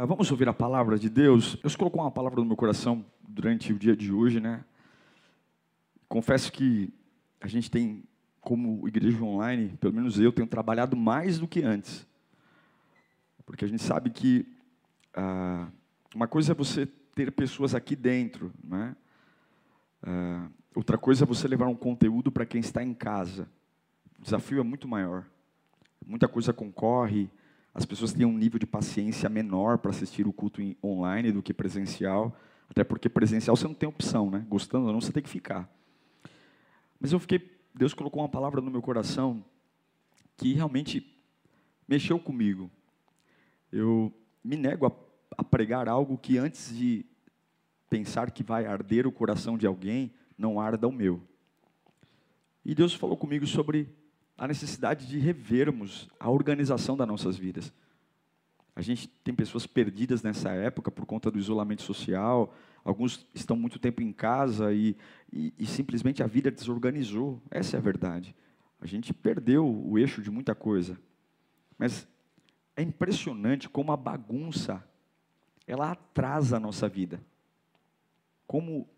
Uh, vamos ouvir a palavra de Deus. Deus colocou uma palavra no meu coração durante o dia de hoje, né? Confesso que a gente tem, como igreja online, pelo menos eu, tenho trabalhado mais do que antes. Porque a gente sabe que uh, uma coisa é você ter pessoas aqui dentro, né? Uh, outra coisa é você levar um conteúdo para quem está em casa. O desafio é muito maior. Muita coisa concorre, as pessoas têm um nível de paciência menor para assistir o culto online do que presencial, até porque presencial você não tem opção, né? Gostando ou não, você tem que ficar. Mas eu fiquei, Deus colocou uma palavra no meu coração que realmente mexeu comigo. Eu me nego a, a pregar algo que antes de pensar que vai arder o coração de alguém, não arda o meu. E Deus falou comigo sobre a necessidade de revermos a organização das nossas vidas. A gente tem pessoas perdidas nessa época por conta do isolamento social, alguns estão muito tempo em casa e, e, e simplesmente a vida desorganizou. Essa é a verdade. A gente perdeu o eixo de muita coisa. Mas é impressionante como a bagunça ela atrasa a nossa vida. Como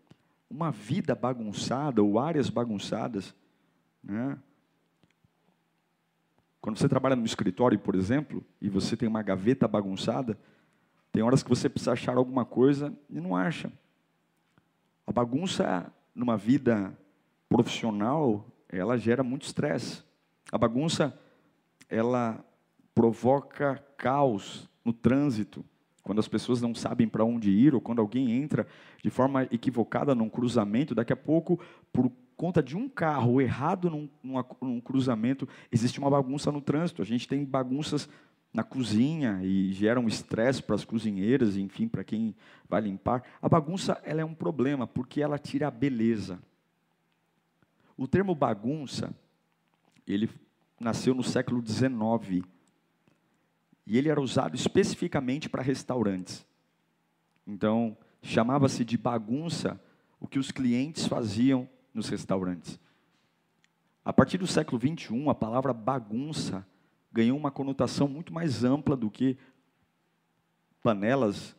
uma vida bagunçada ou áreas bagunçadas, né? Quando você trabalha no escritório, por exemplo, e você tem uma gaveta bagunçada, tem horas que você precisa achar alguma coisa e não acha. A bagunça numa vida profissional, ela gera muito estresse. A bagunça, ela provoca caos no trânsito, quando as pessoas não sabem para onde ir, ou quando alguém entra de forma equivocada num cruzamento, daqui a pouco, por conta de um carro errado num, num, num cruzamento, existe uma bagunça no trânsito. A gente tem bagunças na cozinha e gera um estresse para as cozinheiras, enfim, para quem vai limpar. A bagunça ela é um problema porque ela tira a beleza. O termo bagunça, ele nasceu no século XIX e ele era usado especificamente para restaurantes. Então, chamava-se de bagunça o que os clientes faziam nos restaurantes. A partir do século 21, a palavra bagunça ganhou uma conotação muito mais ampla do que panelas,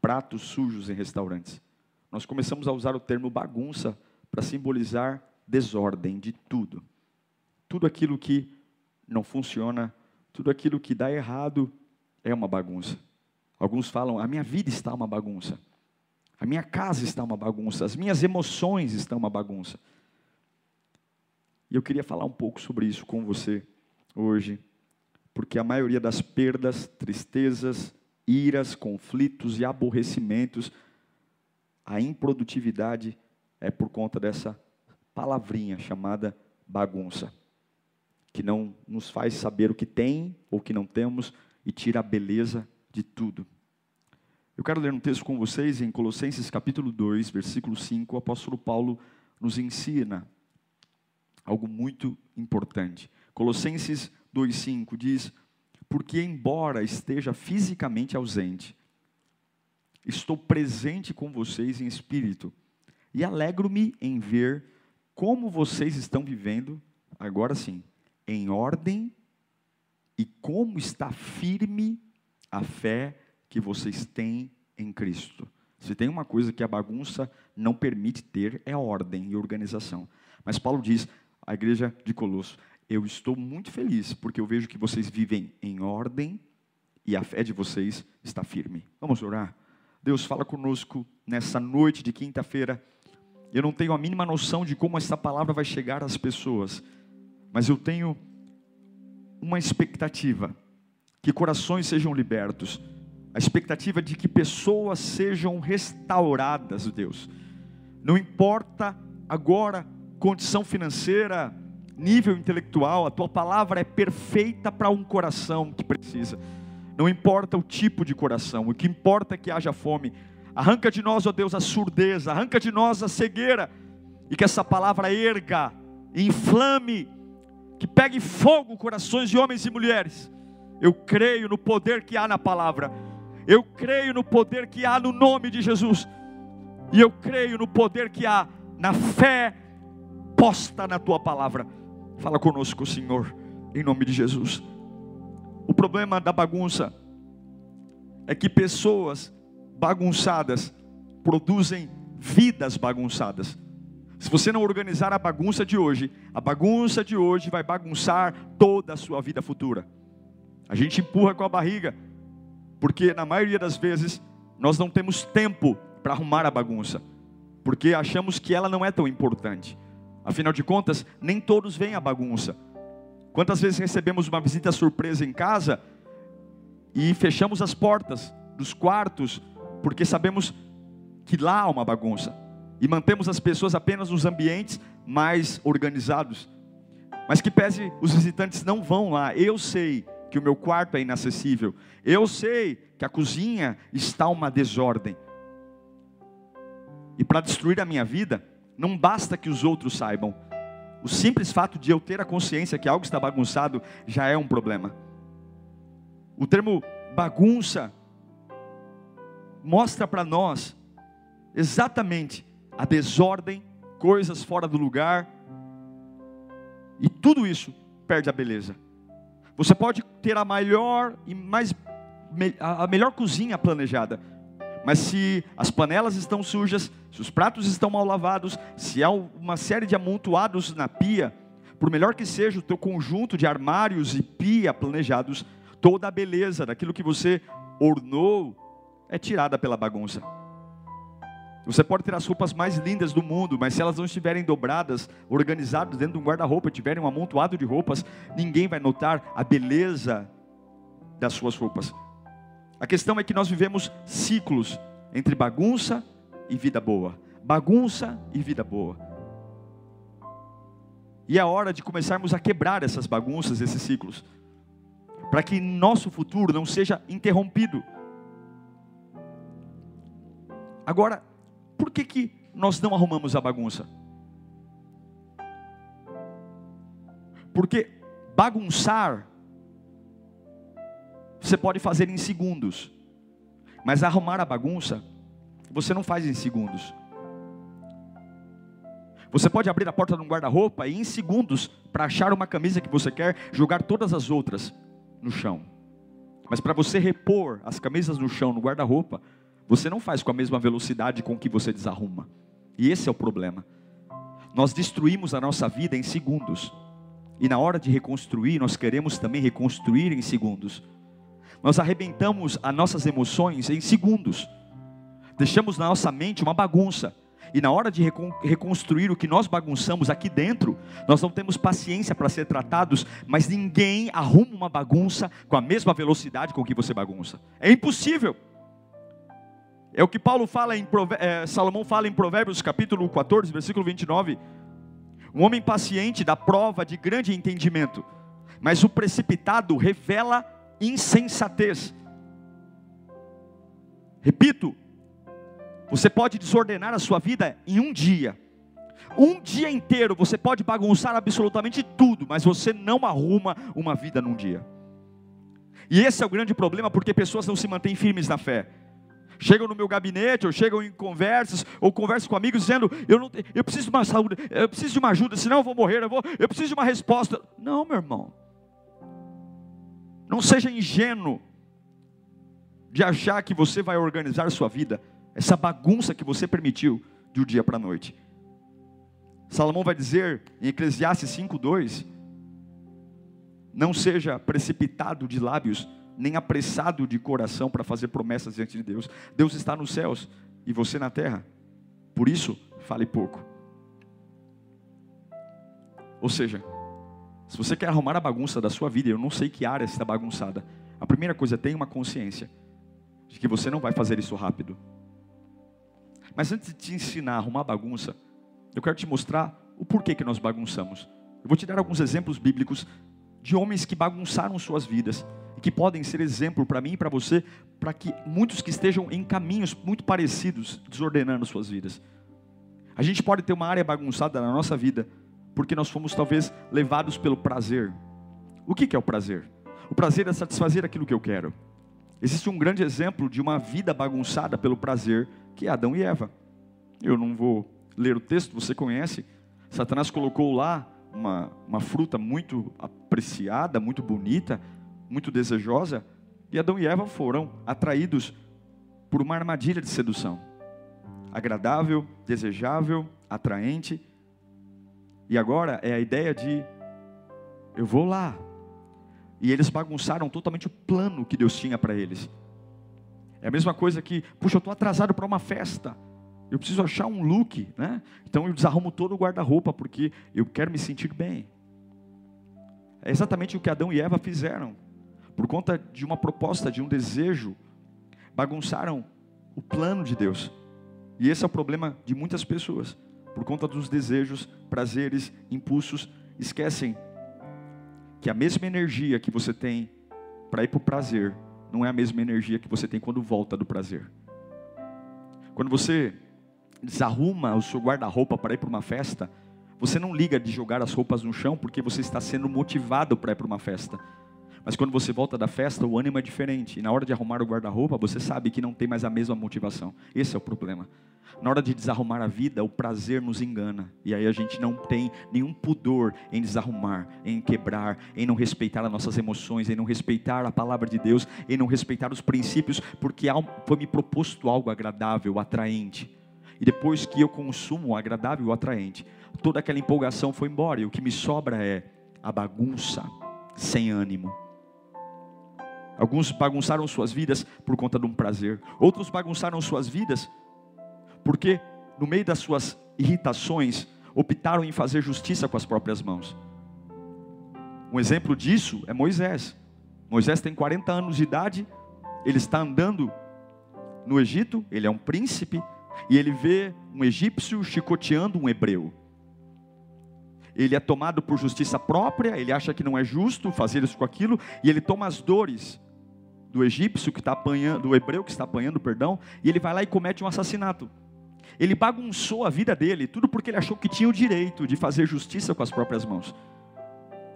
pratos sujos em restaurantes. Nós começamos a usar o termo bagunça para simbolizar desordem de tudo. Tudo aquilo que não funciona, tudo aquilo que dá errado é uma bagunça. Alguns falam: a minha vida está uma bagunça. A minha casa está uma bagunça, as minhas emoções estão uma bagunça. E eu queria falar um pouco sobre isso com você hoje, porque a maioria das perdas, tristezas, iras, conflitos e aborrecimentos, a improdutividade é por conta dessa palavrinha chamada bagunça, que não nos faz saber o que tem ou que não temos e tira a beleza de tudo. Eu quero ler um texto com vocês em Colossenses capítulo 2, versículo 5. O apóstolo Paulo nos ensina algo muito importante. Colossenses 2,5 diz: Porque, embora esteja fisicamente ausente, estou presente com vocês em espírito, e alegro-me em ver como vocês estão vivendo, agora sim, em ordem, e como está firme a fé que vocês têm em Cristo. Se tem uma coisa que a bagunça não permite ter, é ordem e organização. Mas Paulo diz à igreja de Colosso: Eu estou muito feliz porque eu vejo que vocês vivem em ordem e a fé de vocês está firme. Vamos orar? Deus, fala conosco nessa noite de quinta-feira. Eu não tenho a mínima noção de como essa palavra vai chegar às pessoas, mas eu tenho uma expectativa que corações sejam libertos a expectativa de que pessoas sejam restauradas, Deus. Não importa agora condição financeira, nível intelectual, a tua palavra é perfeita para um coração que precisa. Não importa o tipo de coração, o que importa é que haja fome. Arranca de nós, ó Deus, a surdez, arranca de nós a cegueira, e que essa palavra erga, inflame, que pegue fogo corações de homens e mulheres. Eu creio no poder que há na palavra, eu creio no poder que há no nome de Jesus, e eu creio no poder que há na fé posta na tua palavra. Fala conosco, Senhor, em nome de Jesus. O problema da bagunça é que pessoas bagunçadas produzem vidas bagunçadas. Se você não organizar a bagunça de hoje, a bagunça de hoje vai bagunçar toda a sua vida futura. A gente empurra com a barriga, porque na maioria das vezes nós não temos tempo para arrumar a bagunça, porque achamos que ela não é tão importante. Afinal de contas, nem todos veem a bagunça. Quantas vezes recebemos uma visita surpresa em casa e fechamos as portas dos quartos porque sabemos que lá há uma bagunça e mantemos as pessoas apenas nos ambientes mais organizados. Mas que pese os visitantes não vão lá, eu sei que o meu quarto é inacessível, eu sei que a cozinha está uma desordem. E para destruir a minha vida, não basta que os outros saibam, o simples fato de eu ter a consciência que algo está bagunçado já é um problema. O termo bagunça mostra para nós exatamente a desordem, coisas fora do lugar, e tudo isso perde a beleza. Você pode ter a maior e mais a melhor cozinha planejada, mas se as panelas estão sujas, se os pratos estão mal lavados, se há uma série de amontoados na pia, por melhor que seja o teu conjunto de armários e pia planejados, toda a beleza daquilo que você ornou é tirada pela bagunça. Você pode ter as roupas mais lindas do mundo, mas se elas não estiverem dobradas, organizadas dentro de um guarda-roupa, tiverem um amontoado de roupas, ninguém vai notar a beleza das suas roupas. A questão é que nós vivemos ciclos entre bagunça e vida boa. Bagunça e vida boa. E é hora de começarmos a quebrar essas bagunças, esses ciclos, para que nosso futuro não seja interrompido. Agora, por que, que nós não arrumamos a bagunça? Porque bagunçar você pode fazer em segundos. Mas arrumar a bagunça, você não faz em segundos. Você pode abrir a porta de um guarda-roupa e em segundos, para achar uma camisa que você quer, jogar todas as outras no chão. Mas para você repor as camisas no chão, no guarda-roupa, você não faz com a mesma velocidade com que você desarruma. E esse é o problema. Nós destruímos a nossa vida em segundos. E na hora de reconstruir, nós queremos também reconstruir em segundos. Nós arrebentamos as nossas emoções em segundos. Deixamos na nossa mente uma bagunça. E na hora de reconstruir o que nós bagunçamos aqui dentro, nós não temos paciência para ser tratados, mas ninguém arruma uma bagunça com a mesma velocidade com que você bagunça. É impossível. É o que Paulo fala em é, Salomão fala em Provérbios capítulo 14, versículo 29. Um homem paciente dá prova de grande entendimento, mas o precipitado revela insensatez. Repito, você pode desordenar a sua vida em um dia. Um dia inteiro você pode bagunçar absolutamente tudo, mas você não arruma uma vida num dia. E esse é o grande problema porque pessoas não se mantêm firmes na fé. Chegam no meu gabinete, ou chegam em conversas, ou conversam com amigos dizendo: eu, não, eu preciso de uma saúde, eu preciso de uma ajuda, senão eu vou morrer, eu, vou, eu preciso de uma resposta. Não, meu irmão. Não seja ingênuo de achar que você vai organizar sua vida, essa bagunça que você permitiu de um dia para a noite. Salomão vai dizer em Eclesiastes 5:2: Não seja precipitado de lábios, nem apressado de coração para fazer promessas diante de Deus. Deus está nos céus e você na terra. Por isso, fale pouco. Ou seja, se você quer arrumar a bagunça da sua vida, eu não sei que área está bagunçada. A primeira coisa, tenha uma consciência de que você não vai fazer isso rápido. Mas antes de te ensinar a arrumar a bagunça, eu quero te mostrar o porquê que nós bagunçamos. Eu vou te dar alguns exemplos bíblicos de homens que bagunçaram suas vidas que podem ser exemplo para mim e para você, para que muitos que estejam em caminhos muito parecidos, desordenando suas vidas. A gente pode ter uma área bagunçada na nossa vida, porque nós fomos talvez levados pelo prazer. O que é o prazer? O prazer é satisfazer aquilo que eu quero. Existe um grande exemplo de uma vida bagunçada pelo prazer, que é Adão e Eva. Eu não vou ler o texto, você conhece. Satanás colocou lá uma, uma fruta muito apreciada, muito bonita, muito desejosa, e Adão e Eva foram atraídos por uma armadilha de sedução. Agradável, desejável, atraente. E agora é a ideia de eu vou lá. E eles bagunçaram totalmente o plano que Deus tinha para eles. É a mesma coisa que, puxa, eu estou atrasado para uma festa. Eu preciso achar um look, né? Então eu desarrumo todo o guarda-roupa porque eu quero me sentir bem. É exatamente o que Adão e Eva fizeram. Por conta de uma proposta, de um desejo, bagunçaram o plano de Deus. E esse é o problema de muitas pessoas. Por conta dos desejos, prazeres, impulsos, esquecem que a mesma energia que você tem para ir para o prazer não é a mesma energia que você tem quando volta do prazer. Quando você desarruma o seu guarda-roupa para ir para uma festa, você não liga de jogar as roupas no chão porque você está sendo motivado para ir para uma festa. Mas quando você volta da festa, o ânimo é diferente. E na hora de arrumar o guarda-roupa, você sabe que não tem mais a mesma motivação. Esse é o problema. Na hora de desarrumar a vida, o prazer nos engana. E aí a gente não tem nenhum pudor em desarrumar, em quebrar, em não respeitar as nossas emoções, em não respeitar a palavra de Deus, em não respeitar os princípios, porque foi me proposto algo agradável, atraente. E depois que eu consumo o agradável, o atraente, toda aquela empolgação foi embora. E o que me sobra é a bagunça, sem ânimo. Alguns bagunçaram suas vidas por conta de um prazer. Outros bagunçaram suas vidas porque, no meio das suas irritações, optaram em fazer justiça com as próprias mãos. Um exemplo disso é Moisés. Moisés tem 40 anos de idade, ele está andando no Egito, ele é um príncipe, e ele vê um egípcio chicoteando um hebreu. Ele é tomado por justiça própria, ele acha que não é justo fazer isso com aquilo, e ele toma as dores do egípcio que está apanhando, do hebreu que está apanhando, perdão, e ele vai lá e comete um assassinato. Ele bagunçou a vida dele, tudo porque ele achou que tinha o direito de fazer justiça com as próprias mãos.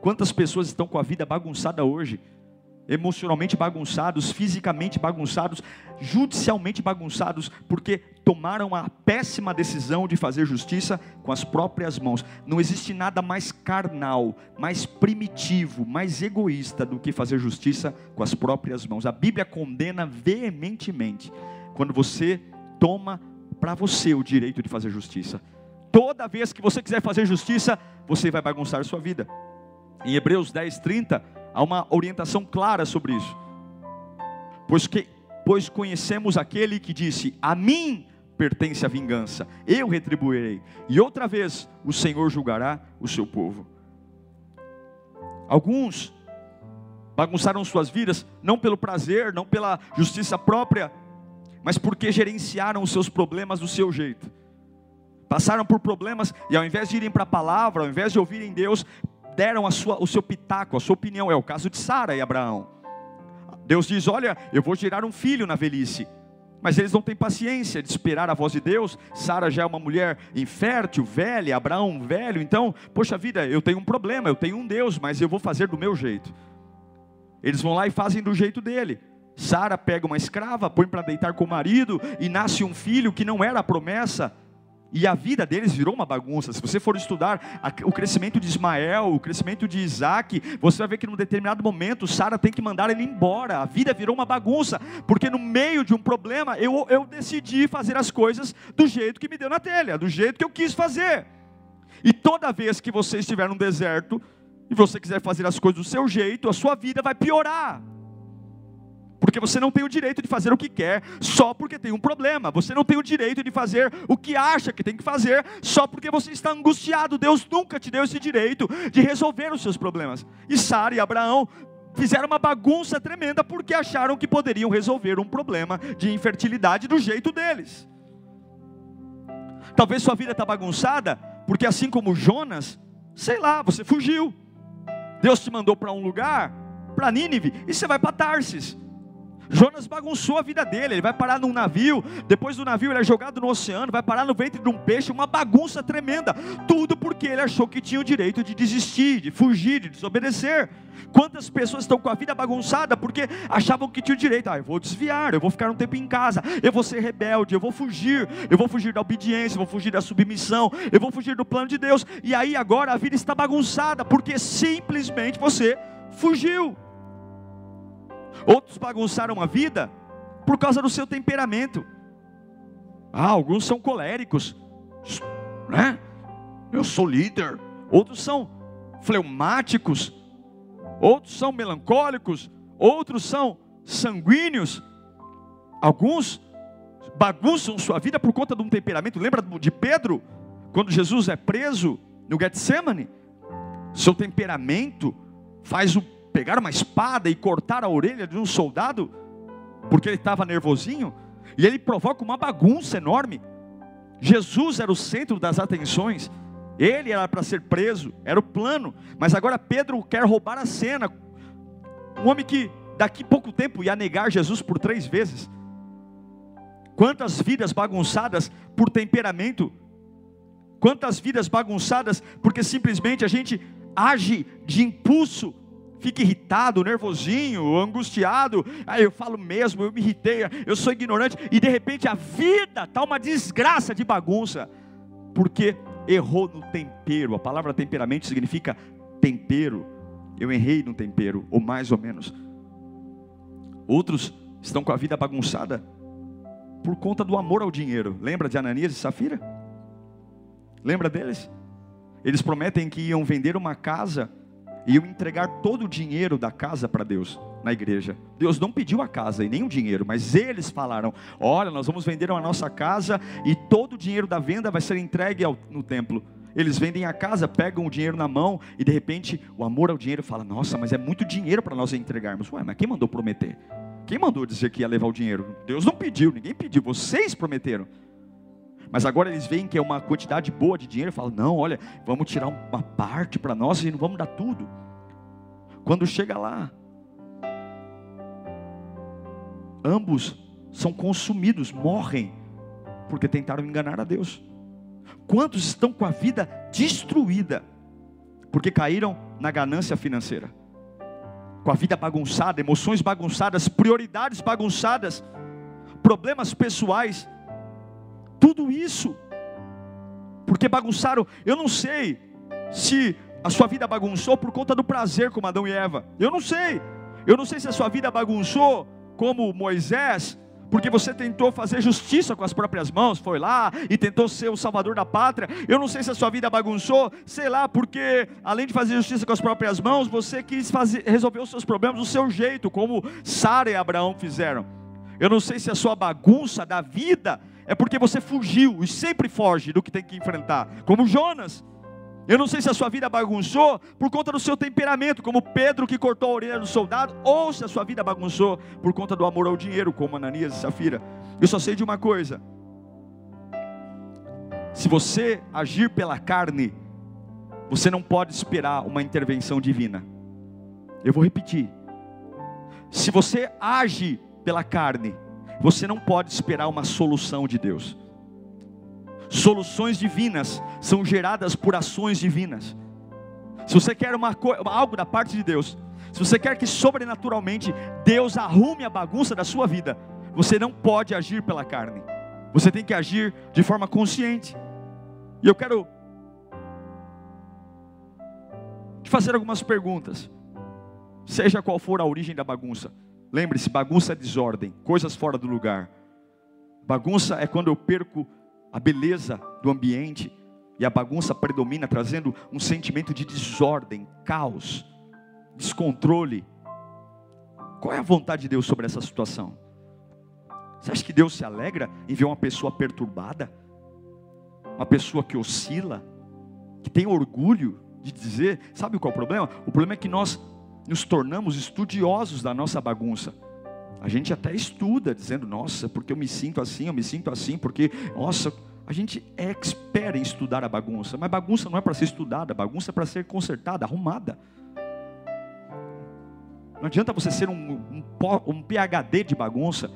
Quantas pessoas estão com a vida bagunçada hoje? Emocionalmente bagunçados, fisicamente bagunçados, judicialmente bagunçados, porque tomaram a péssima decisão de fazer justiça com as próprias mãos. Não existe nada mais carnal, mais primitivo, mais egoísta do que fazer justiça com as próprias mãos. A Bíblia condena veementemente quando você toma para você o direito de fazer justiça. Toda vez que você quiser fazer justiça, você vai bagunçar a sua vida. Em Hebreus 10, 30, há uma orientação clara sobre isso. Pois, que, pois conhecemos aquele que disse: A mim pertence a vingança, eu retribuirei. E outra vez o Senhor julgará o seu povo. Alguns bagunçaram suas vidas, não pelo prazer, não pela justiça própria, mas porque gerenciaram os seus problemas do seu jeito. Passaram por problemas e ao invés de irem para a palavra, ao invés de ouvirem Deus, deram a sua, o seu pitaco, a sua opinião. É o caso de Sara e Abraão. Deus diz: Olha, eu vou gerar um filho na velhice. Mas eles não têm paciência de esperar a voz de Deus. Sara já é uma mulher infértil, velha, Abraão velho. Então, poxa vida, eu tenho um problema, eu tenho um Deus, mas eu vou fazer do meu jeito. Eles vão lá e fazem do jeito dele. Sara pega uma escrava, põe para deitar com o marido e nasce um filho que não era a promessa. E a vida deles virou uma bagunça. Se você for estudar o crescimento de Ismael, o crescimento de Isaac, você vai ver que num determinado momento Sara tem que mandar ele embora. A vida virou uma bagunça, porque no meio de um problema eu, eu decidi fazer as coisas do jeito que me deu na telha, do jeito que eu quis fazer. E toda vez que você estiver num deserto e você quiser fazer as coisas do seu jeito, a sua vida vai piorar. Porque você não tem o direito de fazer o que quer só porque tem um problema. Você não tem o direito de fazer o que acha que tem que fazer só porque você está angustiado. Deus nunca te deu esse direito de resolver os seus problemas. E Sara e Abraão fizeram uma bagunça tremenda porque acharam que poderiam resolver um problema de infertilidade do jeito deles. Talvez sua vida está bagunçada porque assim como Jonas, sei lá, você fugiu. Deus te mandou para um lugar para Nínive e você vai para Tarsis. Jonas bagunçou a vida dele, ele vai parar num navio, depois do navio ele é jogado no oceano, vai parar no ventre de um peixe, uma bagunça tremenda. Tudo porque ele achou que tinha o direito de desistir, de fugir, de desobedecer. Quantas pessoas estão com a vida bagunçada porque achavam que tinha o direito, ah, eu vou desviar, eu vou ficar um tempo em casa, eu vou ser rebelde, eu vou fugir, eu vou fugir da obediência, eu vou fugir da submissão, eu vou fugir do plano de Deus. E aí agora a vida está bagunçada porque simplesmente você fugiu. Outros bagunçaram a vida por causa do seu temperamento. Ah, alguns são coléricos, né? Eu sou líder. Outros são fleumáticos. Outros são melancólicos. Outros são sanguíneos. Alguns bagunçam sua vida por conta de um temperamento. Lembra de Pedro? Quando Jesus é preso no Getsemane? Seu temperamento faz o pegar uma espada e cortar a orelha de um soldado, porque ele estava nervosinho, e ele provoca uma bagunça enorme. Jesus era o centro das atenções, ele era para ser preso, era o plano, mas agora Pedro quer roubar a cena. Um homem que daqui pouco tempo ia negar Jesus por três vezes. Quantas vidas bagunçadas por temperamento, quantas vidas bagunçadas porque simplesmente a gente age de impulso fica irritado, nervosinho, angustiado. Aí eu falo mesmo, eu me irritei, eu sou ignorante, e de repente a vida está uma desgraça de bagunça, porque errou no tempero. A palavra temperamento significa tempero. Eu errei no tempero, ou mais ou menos. Outros estão com a vida bagunçada por conta do amor ao dinheiro. Lembra de Ananias e Safira? Lembra deles? Eles prometem que iam vender uma casa e eu entregar todo o dinheiro da casa para Deus na igreja. Deus não pediu a casa e nem o dinheiro, mas eles falaram: Olha, nós vamos vender a nossa casa e todo o dinheiro da venda vai ser entregue ao, no templo. Eles vendem a casa, pegam o dinheiro na mão e de repente o amor ao dinheiro fala: Nossa, mas é muito dinheiro para nós entregarmos. Ué, mas quem mandou prometer? Quem mandou dizer que ia levar o dinheiro? Deus não pediu, ninguém pediu, vocês prometeram. Mas agora eles veem que é uma quantidade boa de dinheiro e falam: não, olha, vamos tirar uma parte para nós e não vamos dar tudo. Quando chega lá, ambos são consumidos, morrem, porque tentaram enganar a Deus. Quantos estão com a vida destruída, porque caíram na ganância financeira, com a vida bagunçada, emoções bagunçadas, prioridades bagunçadas, problemas pessoais tudo isso, porque bagunçaram. Eu não sei se a sua vida bagunçou por conta do prazer como Adão e Eva. Eu não sei. Eu não sei se a sua vida bagunçou como Moisés, porque você tentou fazer justiça com as próprias mãos, foi lá e tentou ser o salvador da pátria. Eu não sei se a sua vida bagunçou, sei lá, porque além de fazer justiça com as próprias mãos, você quis fazer, resolver os seus problemas do seu jeito, como Sara e Abraão fizeram. Eu não sei se a sua bagunça da vida é porque você fugiu e sempre foge do que tem que enfrentar, como Jonas. Eu não sei se a sua vida bagunçou por conta do seu temperamento, como Pedro que cortou a orelha do soldado, ou se a sua vida bagunçou por conta do amor ao dinheiro, como Ananias e Safira. Eu só sei de uma coisa: se você agir pela carne, você não pode esperar uma intervenção divina. Eu vou repetir. Se você age pela carne, você não pode esperar uma solução de Deus. Soluções divinas são geradas por ações divinas. Se você quer uma, algo da parte de Deus, se você quer que sobrenaturalmente Deus arrume a bagunça da sua vida, você não pode agir pela carne. Você tem que agir de forma consciente. E eu quero te fazer algumas perguntas. Seja qual for a origem da bagunça. Lembre-se, bagunça é desordem, coisas fora do lugar. Bagunça é quando eu perco a beleza do ambiente e a bagunça predomina, trazendo um sentimento de desordem, caos, descontrole. Qual é a vontade de Deus sobre essa situação? Você acha que Deus se alegra em ver uma pessoa perturbada? Uma pessoa que oscila, que tem orgulho de dizer, sabe qual é o problema? O problema é que nós nos tornamos estudiosos da nossa bagunça. A gente até estuda, dizendo, nossa, porque eu me sinto assim, eu me sinto assim, porque, nossa, a gente é expert em estudar a bagunça, mas bagunça não é para ser estudada, bagunça é para ser consertada, arrumada. Não adianta você ser um, um, um PhD de bagunça,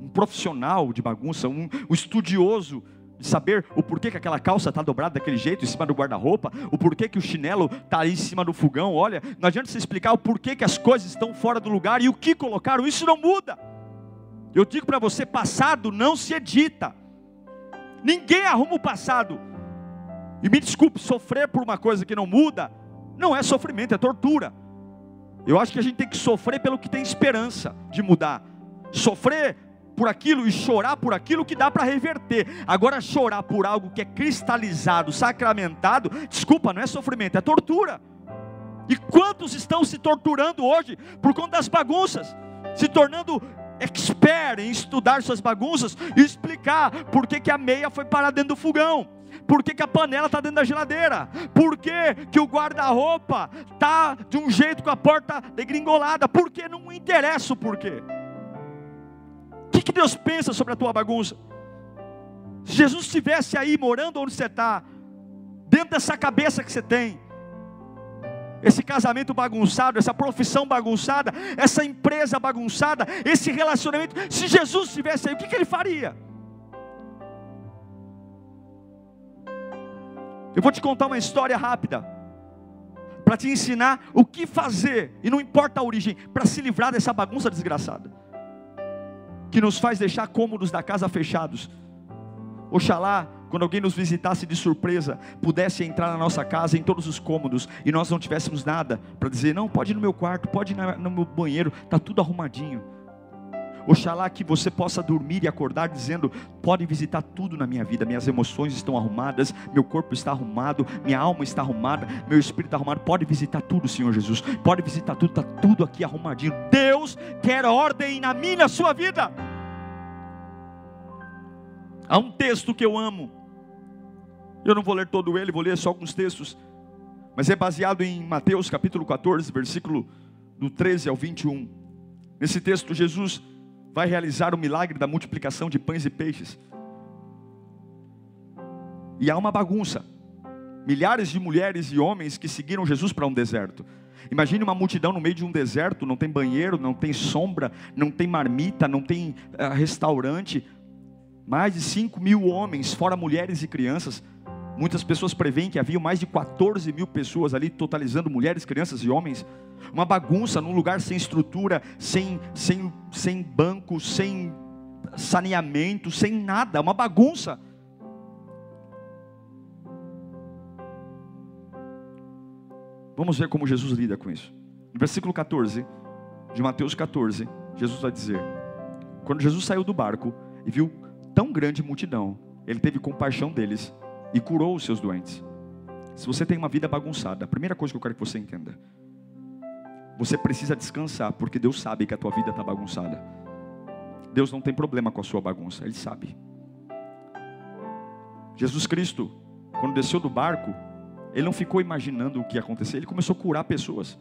um profissional de bagunça, um, um estudioso saber o porquê que aquela calça está dobrada daquele jeito em cima do guarda-roupa, o porquê que o chinelo está em cima do fogão. Olha, não adianta você explicar o porquê que as coisas estão fora do lugar e o que colocaram, isso não muda. Eu digo para você: passado não se edita, ninguém arruma o passado. E me desculpe, sofrer por uma coisa que não muda, não é sofrimento, é tortura. Eu acho que a gente tem que sofrer pelo que tem esperança de mudar. Sofrer por aquilo e chorar por aquilo que dá para reverter. Agora, chorar por algo que é cristalizado, sacramentado, desculpa, não é sofrimento, é tortura. E quantos estão se torturando hoje por conta das bagunças, se tornando expert em estudar suas bagunças e explicar por que, que a meia foi parar dentro do fogão por que, que a panela está dentro da geladeira? Por que, que o guarda-roupa está de um jeito com a porta degringolada? Porque não interessa o porquê. Que, que Deus pensa sobre a tua bagunça? Se Jesus estivesse aí morando onde você está, dentro dessa cabeça que você tem, esse casamento bagunçado, essa profissão bagunçada, essa empresa bagunçada, esse relacionamento, se Jesus estivesse aí, o que, que ele faria? Eu vou te contar uma história rápida, para te ensinar o que fazer, e não importa a origem, para se livrar dessa bagunça desgraçada, que nos faz deixar cômodos da casa fechados. Oxalá, quando alguém nos visitasse de surpresa, pudesse entrar na nossa casa em todos os cômodos e nós não tivéssemos nada para dizer, não, pode ir no meu quarto, pode ir no meu banheiro, está tudo arrumadinho. Oxalá que você possa dormir e acordar dizendo: pode visitar tudo na minha vida, minhas emoções estão arrumadas, meu corpo está arrumado, minha alma está arrumada, meu espírito está arrumado. Pode visitar tudo, Senhor Jesus. Pode visitar tudo, está tudo aqui arrumadinho. Deus quer ordem na minha, na sua vida. Há um texto que eu amo. Eu não vou ler todo ele, vou ler só alguns textos. Mas é baseado em Mateus capítulo 14, versículo do 13 ao 21. Nesse texto, Jesus vai realizar o milagre da multiplicação de pães e peixes. E há uma bagunça. Milhares de mulheres e homens que seguiram Jesus para um deserto. Imagine uma multidão no meio de um deserto, não tem banheiro, não tem sombra, não tem marmita, não tem uh, restaurante. Mais de 5 mil homens, fora mulheres e crianças. Muitas pessoas preveem que havia mais de 14 mil pessoas ali, totalizando mulheres, crianças e homens uma bagunça num lugar sem estrutura, sem, sem, sem banco, sem saneamento, sem nada, uma bagunça. Vamos ver como Jesus lida com isso. No versículo 14 de Mateus 14, Jesus vai dizer: Quando Jesus saiu do barco e viu tão grande multidão, ele teve compaixão deles e curou os seus doentes. Se você tem uma vida bagunçada, a primeira coisa que eu quero que você entenda você precisa descansar, porque Deus sabe que a tua vida está bagunçada. Deus não tem problema com a sua bagunça, Ele sabe. Jesus Cristo, quando desceu do barco, Ele não ficou imaginando o que ia acontecer, Ele começou a curar pessoas.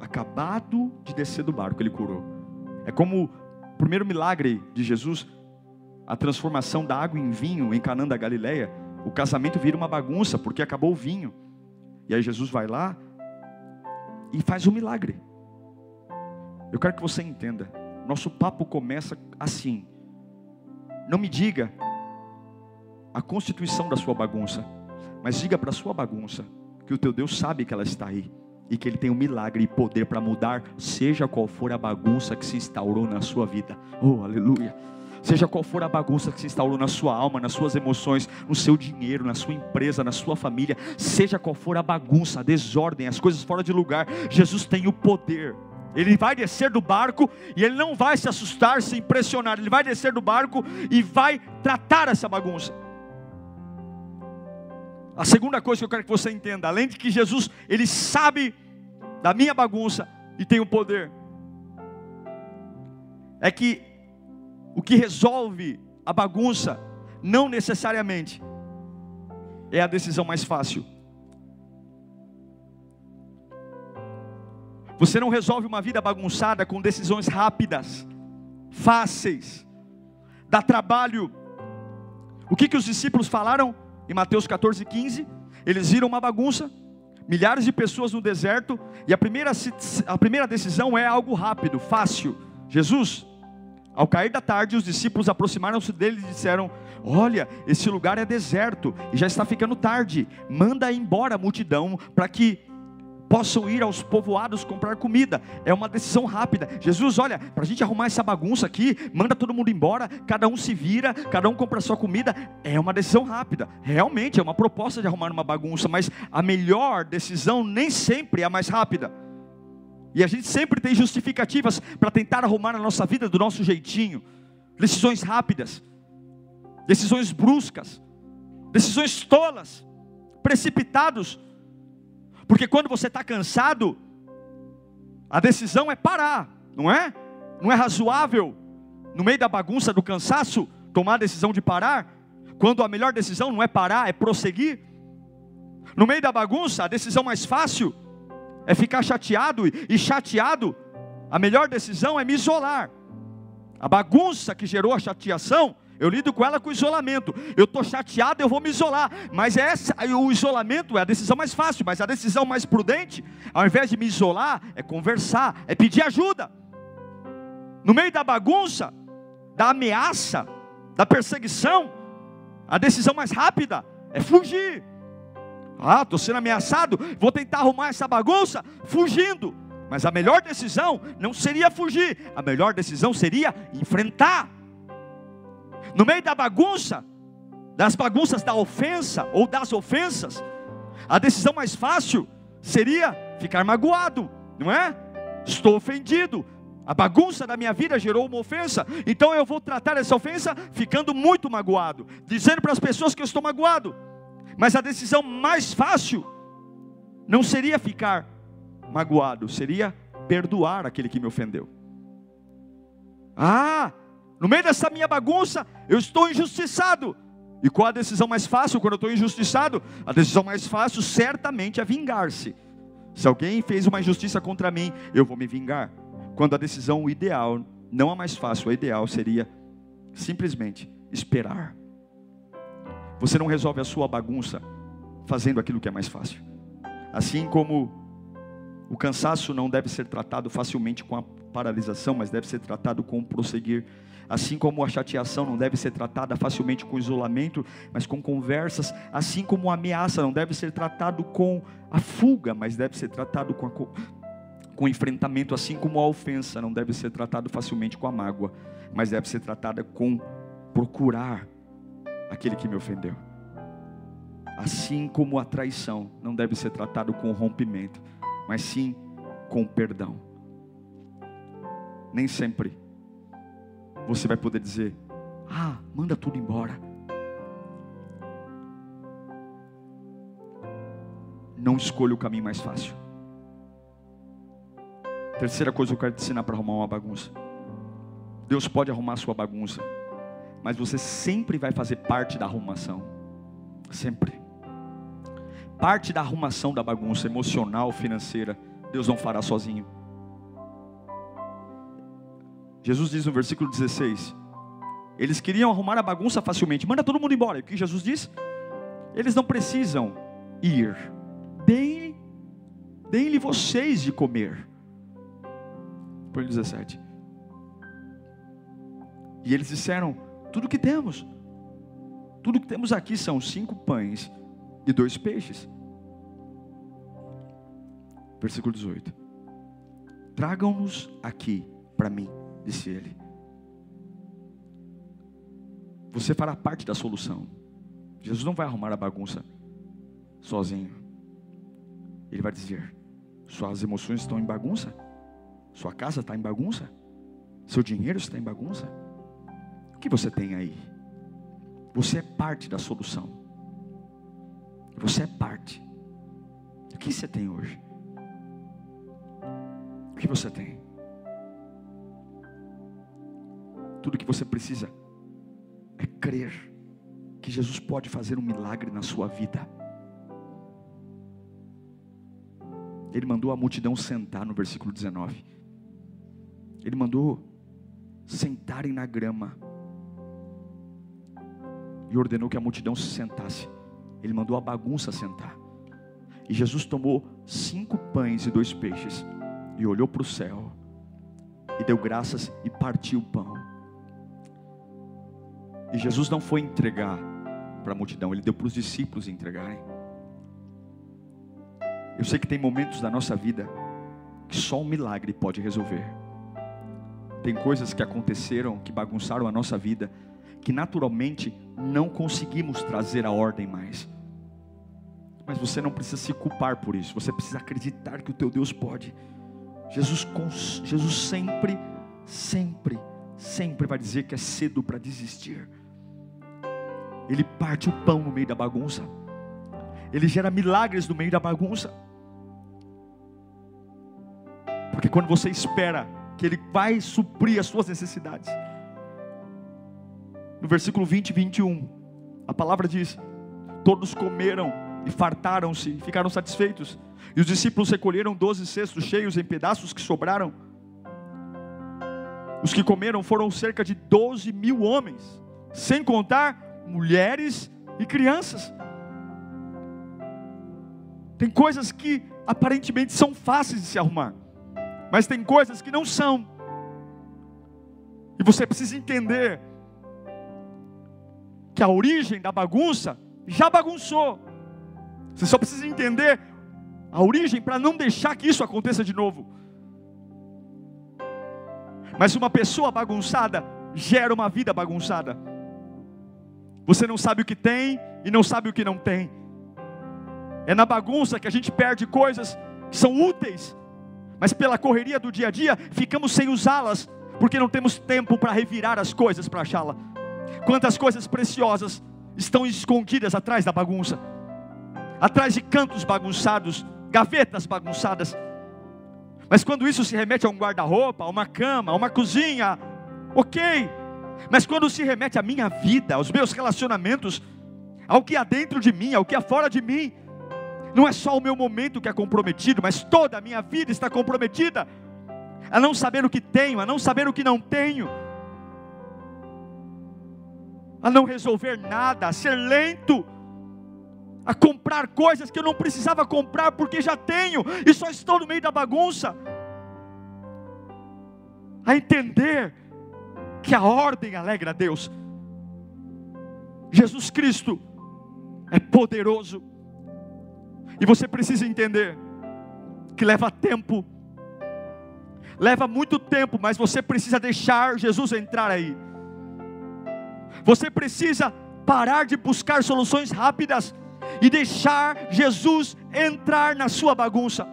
Acabado de descer do barco, Ele curou. É como o primeiro milagre de Jesus, a transformação da água em vinho em Canaã da Galileia. O casamento vira uma bagunça porque acabou o vinho. E aí Jesus vai lá, e faz um milagre. Eu quero que você entenda. Nosso papo começa assim. Não me diga a constituição da sua bagunça, mas diga para a sua bagunça que o teu Deus sabe que ela está aí e que Ele tem um milagre e poder para mudar, seja qual for a bagunça que se instaurou na sua vida. Oh, aleluia! Seja qual for a bagunça que se instaurou na sua alma, nas suas emoções, no seu dinheiro, na sua empresa, na sua família, seja qual for a bagunça, a desordem, as coisas fora de lugar, Jesus tem o poder. Ele vai descer do barco e ele não vai se assustar, se impressionar. Ele vai descer do barco e vai tratar essa bagunça. A segunda coisa que eu quero que você entenda, além de que Jesus, ele sabe da minha bagunça e tem o poder, é que o que resolve a bagunça, não necessariamente, é a decisão mais fácil. Você não resolve uma vida bagunçada com decisões rápidas, fáceis, dá trabalho. O que, que os discípulos falaram em Mateus 14, 15? Eles viram uma bagunça, milhares de pessoas no deserto, e a primeira, a primeira decisão é algo rápido, fácil. Jesus, ao cair da tarde, os discípulos aproximaram-se dele e disseram: Olha, esse lugar é deserto e já está ficando tarde. Manda embora a multidão para que possam ir aos povoados comprar comida. É uma decisão rápida. Jesus, olha, para a gente arrumar essa bagunça aqui, manda todo mundo embora, cada um se vira, cada um compra sua comida. É uma decisão rápida. Realmente é uma proposta de arrumar uma bagunça, mas a melhor decisão nem sempre é a mais rápida. E a gente sempre tem justificativas para tentar arrumar a nossa vida do nosso jeitinho. Decisões rápidas, decisões bruscas, decisões tolas, precipitados porque quando você está cansado, a decisão é parar, não é? Não é razoável, no meio da bagunça do cansaço, tomar a decisão de parar, quando a melhor decisão não é parar, é prosseguir. No meio da bagunça, a decisão mais fácil é ficar chateado, e chateado, a melhor decisão é me isolar. A bagunça que gerou a chateação eu lido com ela com isolamento. Eu estou chateado, eu vou me isolar. Mas essa, o isolamento é a decisão mais fácil, mas a decisão mais prudente, ao invés de me isolar, é conversar, é pedir ajuda. No meio da bagunça, da ameaça, da perseguição, a decisão mais rápida é fugir. Ah, estou sendo ameaçado, vou tentar arrumar essa bagunça fugindo. Mas a melhor decisão não seria fugir, a melhor decisão seria enfrentar no meio da bagunça, das bagunças da ofensa ou das ofensas, a decisão mais fácil seria ficar magoado, não é? Estou ofendido. A bagunça da minha vida gerou uma ofensa, então eu vou tratar essa ofensa ficando muito magoado, dizendo para as pessoas que eu estou magoado. Mas a decisão mais fácil não seria ficar magoado, seria perdoar aquele que me ofendeu. Ah, no meio dessa minha bagunça, eu estou injustiçado. E qual a decisão mais fácil quando eu estou injustiçado? A decisão mais fácil certamente é vingar-se. Se alguém fez uma injustiça contra mim, eu vou me vingar. Quando a decisão ideal, não a mais fácil, a ideal seria simplesmente esperar. Você não resolve a sua bagunça fazendo aquilo que é mais fácil. Assim como o cansaço não deve ser tratado facilmente com a paralisação, mas deve ser tratado com o prosseguir. Assim como a chateação não deve ser tratada facilmente com isolamento, mas com conversas, assim como a ameaça não deve ser tratado com a fuga, mas deve ser tratado com, a, com enfrentamento, assim como a ofensa não deve ser tratado facilmente com a mágoa, mas deve ser tratada com procurar aquele que me ofendeu. Assim como a traição não deve ser tratado com rompimento, mas sim com perdão. Nem sempre você vai poder dizer: Ah, manda tudo embora. Não escolha o caminho mais fácil. Terceira coisa que eu quero te ensinar para arrumar uma bagunça. Deus pode arrumar sua bagunça, mas você sempre vai fazer parte da arrumação. Sempre. Parte da arrumação da bagunça emocional, financeira, Deus não fará sozinho. Jesus diz no versículo 16: Eles queriam arrumar a bagunça facilmente, manda todo mundo embora. E o que Jesus diz? Eles não precisam ir, deem-lhe deem vocês de comer. Põe 17. E eles disseram: Tudo que temos, tudo que temos aqui são cinco pães e dois peixes. Versículo 18: Tragam-nos aqui para mim disse ele. Você fará parte da solução. Jesus não vai arrumar a bagunça sozinho. Ele vai dizer: Suas emoções estão em bagunça? Sua casa está em bagunça? Seu dinheiro está em bagunça? Que você tem aí? Você é parte da solução. Você é parte. O que você tem hoje? O que você tem? Tudo que você precisa é crer que Jesus pode fazer um milagre na sua vida. Ele mandou a multidão sentar no versículo 19. Ele mandou sentarem na grama. E ordenou que a multidão se sentasse. Ele mandou a bagunça sentar. E Jesus tomou cinco pães e dois peixes, e olhou para o céu, e deu graças e partiu o pão. E Jesus não foi entregar para a multidão, ele deu para os discípulos entregarem. Eu sei que tem momentos da nossa vida que só um milagre pode resolver. Tem coisas que aconteceram, que bagunçaram a nossa vida, que naturalmente não conseguimos trazer a ordem mais. Mas você não precisa se culpar por isso, você precisa acreditar que o teu Deus pode. Jesus, Jesus sempre, sempre, sempre vai dizer que é cedo para desistir. Ele parte o pão no meio da bagunça, ele gera milagres no meio da bagunça. Porque quando você espera que Ele vai suprir as suas necessidades, no versículo 20 e 21, a palavra diz: Todos comeram e fartaram-se, ficaram satisfeitos. E os discípulos recolheram doze cestos cheios em pedaços que sobraram. Os que comeram foram cerca de doze mil homens, sem contar mulheres e crianças. Tem coisas que aparentemente são fáceis de se arrumar, mas tem coisas que não são. E você precisa entender que a origem da bagunça já bagunçou. Você só precisa entender a origem para não deixar que isso aconteça de novo. Mas uma pessoa bagunçada gera uma vida bagunçada. Você não sabe o que tem e não sabe o que não tem. É na bagunça que a gente perde coisas que são úteis, mas pela correria do dia a dia ficamos sem usá-las, porque não temos tempo para revirar as coisas para achá-la. Quantas coisas preciosas estão escondidas atrás da bagunça, atrás de cantos bagunçados, gavetas bagunçadas. Mas quando isso se remete a um guarda-roupa, a uma cama, a uma cozinha, ok. Mas quando se remete à minha vida, aos meus relacionamentos, ao que há dentro de mim, ao que há fora de mim, não é só o meu momento que é comprometido, mas toda a minha vida está comprometida a não saber o que tenho, a não saber o que não tenho a não resolver nada, a ser lento, a comprar coisas que eu não precisava comprar porque já tenho e só estou no meio da bagunça, a entender que a ordem alegra a Deus. Jesus Cristo é poderoso, e você precisa entender que leva tempo, leva muito tempo, mas você precisa deixar Jesus entrar aí. Você precisa parar de buscar soluções rápidas e deixar Jesus entrar na sua bagunça.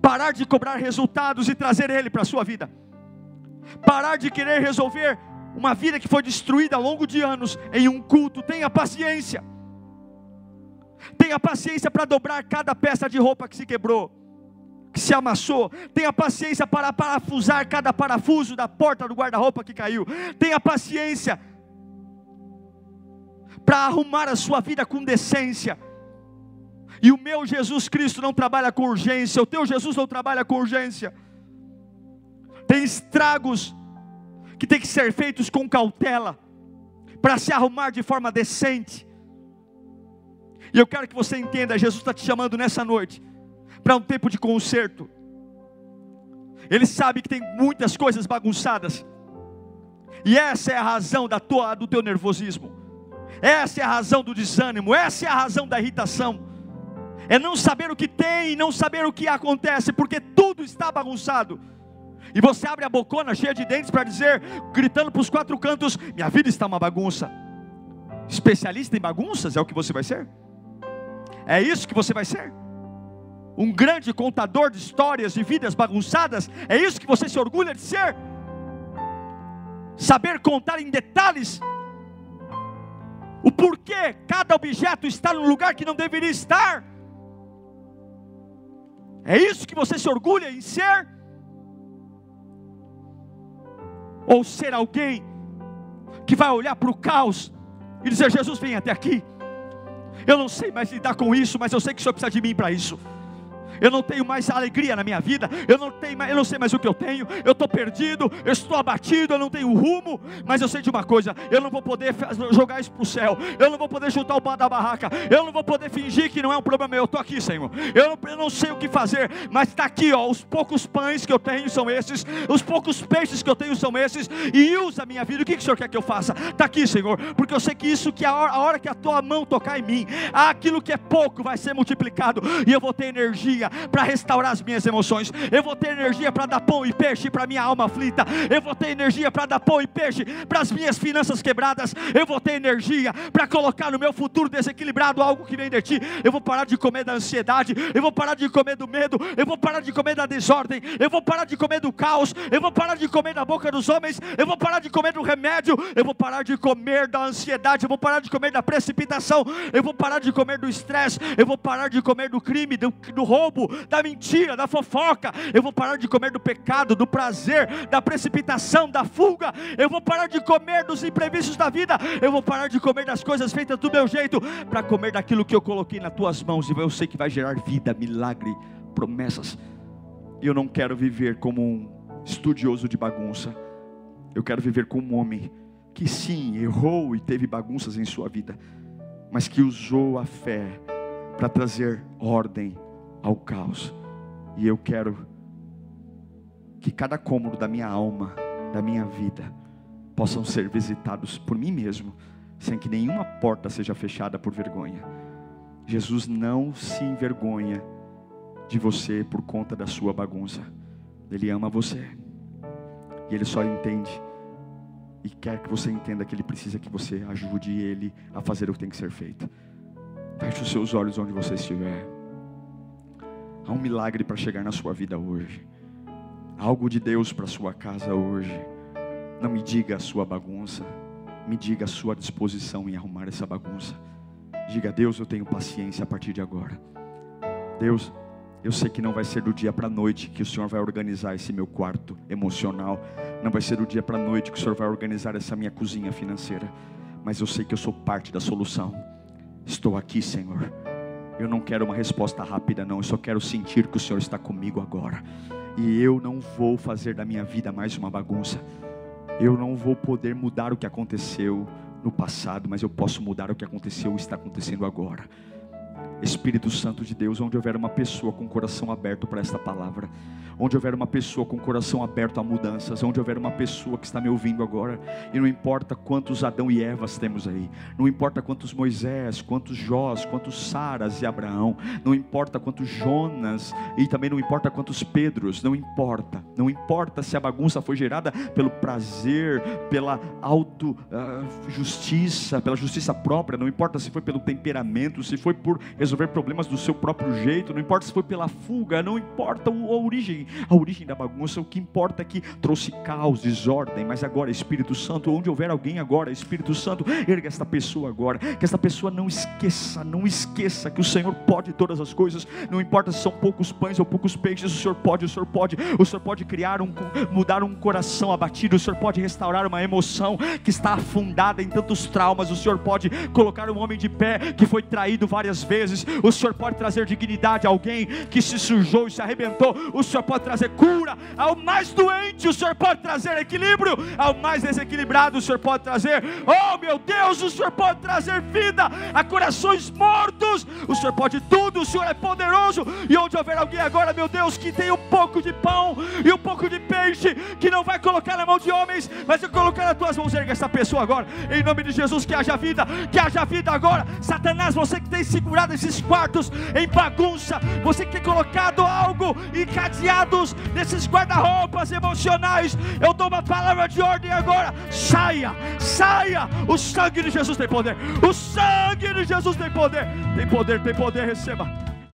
Parar de cobrar resultados e trazer Ele para a sua vida. Parar de querer resolver uma vida que foi destruída ao longo de anos em um culto. Tenha paciência. Tenha paciência para dobrar cada peça de roupa que se quebrou, que se amassou. Tenha paciência para parafusar cada parafuso da porta do guarda-roupa que caiu. Tenha paciência para arrumar a sua vida com decência. E o meu Jesus Cristo não trabalha com urgência, o teu Jesus não trabalha com urgência. Tem estragos que tem que ser feitos com cautela, para se arrumar de forma decente. E eu quero que você entenda: Jesus está te chamando nessa noite para um tempo de conserto. Ele sabe que tem muitas coisas bagunçadas, e essa é a razão da tua, do teu nervosismo. Essa é a razão do desânimo, essa é a razão da irritação. É não saber o que tem e não saber o que acontece, porque tudo está bagunçado. E você abre a bocona cheia de dentes para dizer, gritando para os quatro cantos: Minha vida está uma bagunça. Especialista em bagunças é o que você vai ser? É isso que você vai ser? Um grande contador de histórias de vidas bagunçadas? É isso que você se orgulha de ser? Saber contar em detalhes o porquê cada objeto está no lugar que não deveria estar. É isso que você se orgulha em ser? Ou ser alguém que vai olhar para o caos e dizer: Jesus, vem até aqui. Eu não sei mais lidar com isso, mas eu sei que o Senhor precisa de mim para isso. Eu não tenho mais alegria na minha vida, eu não, tenho eu não sei mais o que eu tenho, eu estou perdido, eu estou abatido, eu não tenho rumo, mas eu sei de uma coisa: eu não vou poder jogar isso para o céu, eu não vou poder juntar o pão da barraca, eu não vou poder fingir que não é um problema meu, eu estou aqui, Senhor, eu não, eu não sei o que fazer, mas está aqui, ó, os poucos pães que eu tenho são esses, os poucos peixes que eu tenho são esses, e usa a minha vida, o que, que o Senhor quer que eu faça? Está aqui, Senhor, porque eu sei que isso que a hora, a hora que a tua mão tocar em mim, aquilo que é pouco vai ser multiplicado, e eu vou ter energia para restaurar as minhas emoções, eu vou ter energia para dar pão e peixe para minha alma aflita, eu vou ter energia para dar pão e peixe para as minhas finanças quebradas, eu vou ter energia para colocar no meu futuro desequilibrado algo que vem de ti, eu vou parar de comer da ansiedade, eu vou parar de comer do medo, eu vou parar de comer da desordem, eu vou parar de comer do caos, eu vou parar de comer da boca dos homens, eu vou parar de comer do remédio, eu vou parar de comer da ansiedade, eu vou parar de comer da precipitação, eu vou parar de comer do estresse, eu vou parar de comer do crime, do, do roubo, da mentira, da fofoca, eu vou parar de comer do pecado, do prazer, da precipitação, da fuga, eu vou parar de comer dos imprevistos da vida, eu vou parar de comer das coisas feitas do meu jeito, para comer daquilo que eu coloquei nas tuas mãos, e eu sei que vai gerar vida, milagre, promessas. Eu não quero viver como um estudioso de bagunça, eu quero viver como um homem que sim, errou e teve bagunças em sua vida, mas que usou a fé para trazer ordem ao caos. E eu quero que cada cômodo da minha alma, da minha vida, possam ser visitados por mim mesmo, sem que nenhuma porta seja fechada por vergonha. Jesus não se envergonha de você por conta da sua bagunça. Ele ama você. E ele só entende e quer que você entenda que ele precisa que você ajude ele a fazer o que tem que ser feito. Feche os seus olhos onde você estiver. Há um milagre para chegar na sua vida hoje. Algo de Deus para sua casa hoje. Não me diga a sua bagunça, me diga a sua disposição em arrumar essa bagunça. Diga, Deus, eu tenho paciência a partir de agora. Deus, eu sei que não vai ser do dia para a noite que o Senhor vai organizar esse meu quarto emocional. Não vai ser do dia para a noite que o Senhor vai organizar essa minha cozinha financeira. Mas eu sei que eu sou parte da solução. Estou aqui, Senhor. Eu não quero uma resposta rápida, não. Eu só quero sentir que o Senhor está comigo agora. E eu não vou fazer da minha vida mais uma bagunça. Eu não vou poder mudar o que aconteceu no passado, mas eu posso mudar o que aconteceu e está acontecendo agora. Espírito Santo de Deus, onde houver uma pessoa com o coração aberto para esta palavra, onde houver uma pessoa com o coração aberto a mudanças, onde houver uma pessoa que está me ouvindo agora, e não importa quantos Adão e Evas temos aí, não importa quantos Moisés, quantos Jós, quantos Saras e Abraão, não importa quantos Jonas, e também não importa quantos Pedros, não importa, não importa se a bagunça foi gerada pelo prazer, pela auto uh, justiça, pela justiça própria, não importa se foi pelo temperamento, se foi por resolver problemas do seu próprio jeito, não importa se foi pela fuga, não importa a origem, a origem da bagunça, o que importa é que trouxe caos, desordem, mas agora, Espírito Santo, onde houver alguém agora, Espírito Santo, erga esta pessoa agora, que esta pessoa não esqueça, não esqueça que o Senhor pode todas as coisas, não importa se são poucos pães ou poucos peixes, o Senhor pode, o Senhor pode, o Senhor pode criar um, mudar um coração abatido, o Senhor pode restaurar uma emoção que está afundada em tantos traumas, o Senhor pode colocar um homem de pé que foi traído várias vezes, O Senhor pode trazer dignidade a alguém que se sujou e se arrebentou. O Senhor pode trazer cura ao mais doente. O Senhor pode trazer equilíbrio ao mais desequilibrado. O Senhor pode trazer, oh meu Deus, o Senhor pode trazer vida a corações mortos. O Senhor pode tudo. O Senhor é poderoso. E onde houver alguém agora, meu Deus, que tem um pouco de pão e um pouco de peixe, que não vai colocar na mão de homens, mas vai colocar nas tuas mãos, erga essa pessoa agora. Em nome de Jesus, que haja vida, que haja vida agora. Satanás, você que tem segurado nesses quartos em bagunça, você tem colocado algo encadeados nesses guarda-roupas emocionais, eu dou uma palavra de ordem agora: saia, saia. O sangue de Jesus tem poder, o sangue de Jesus tem poder, tem poder, tem poder, receba.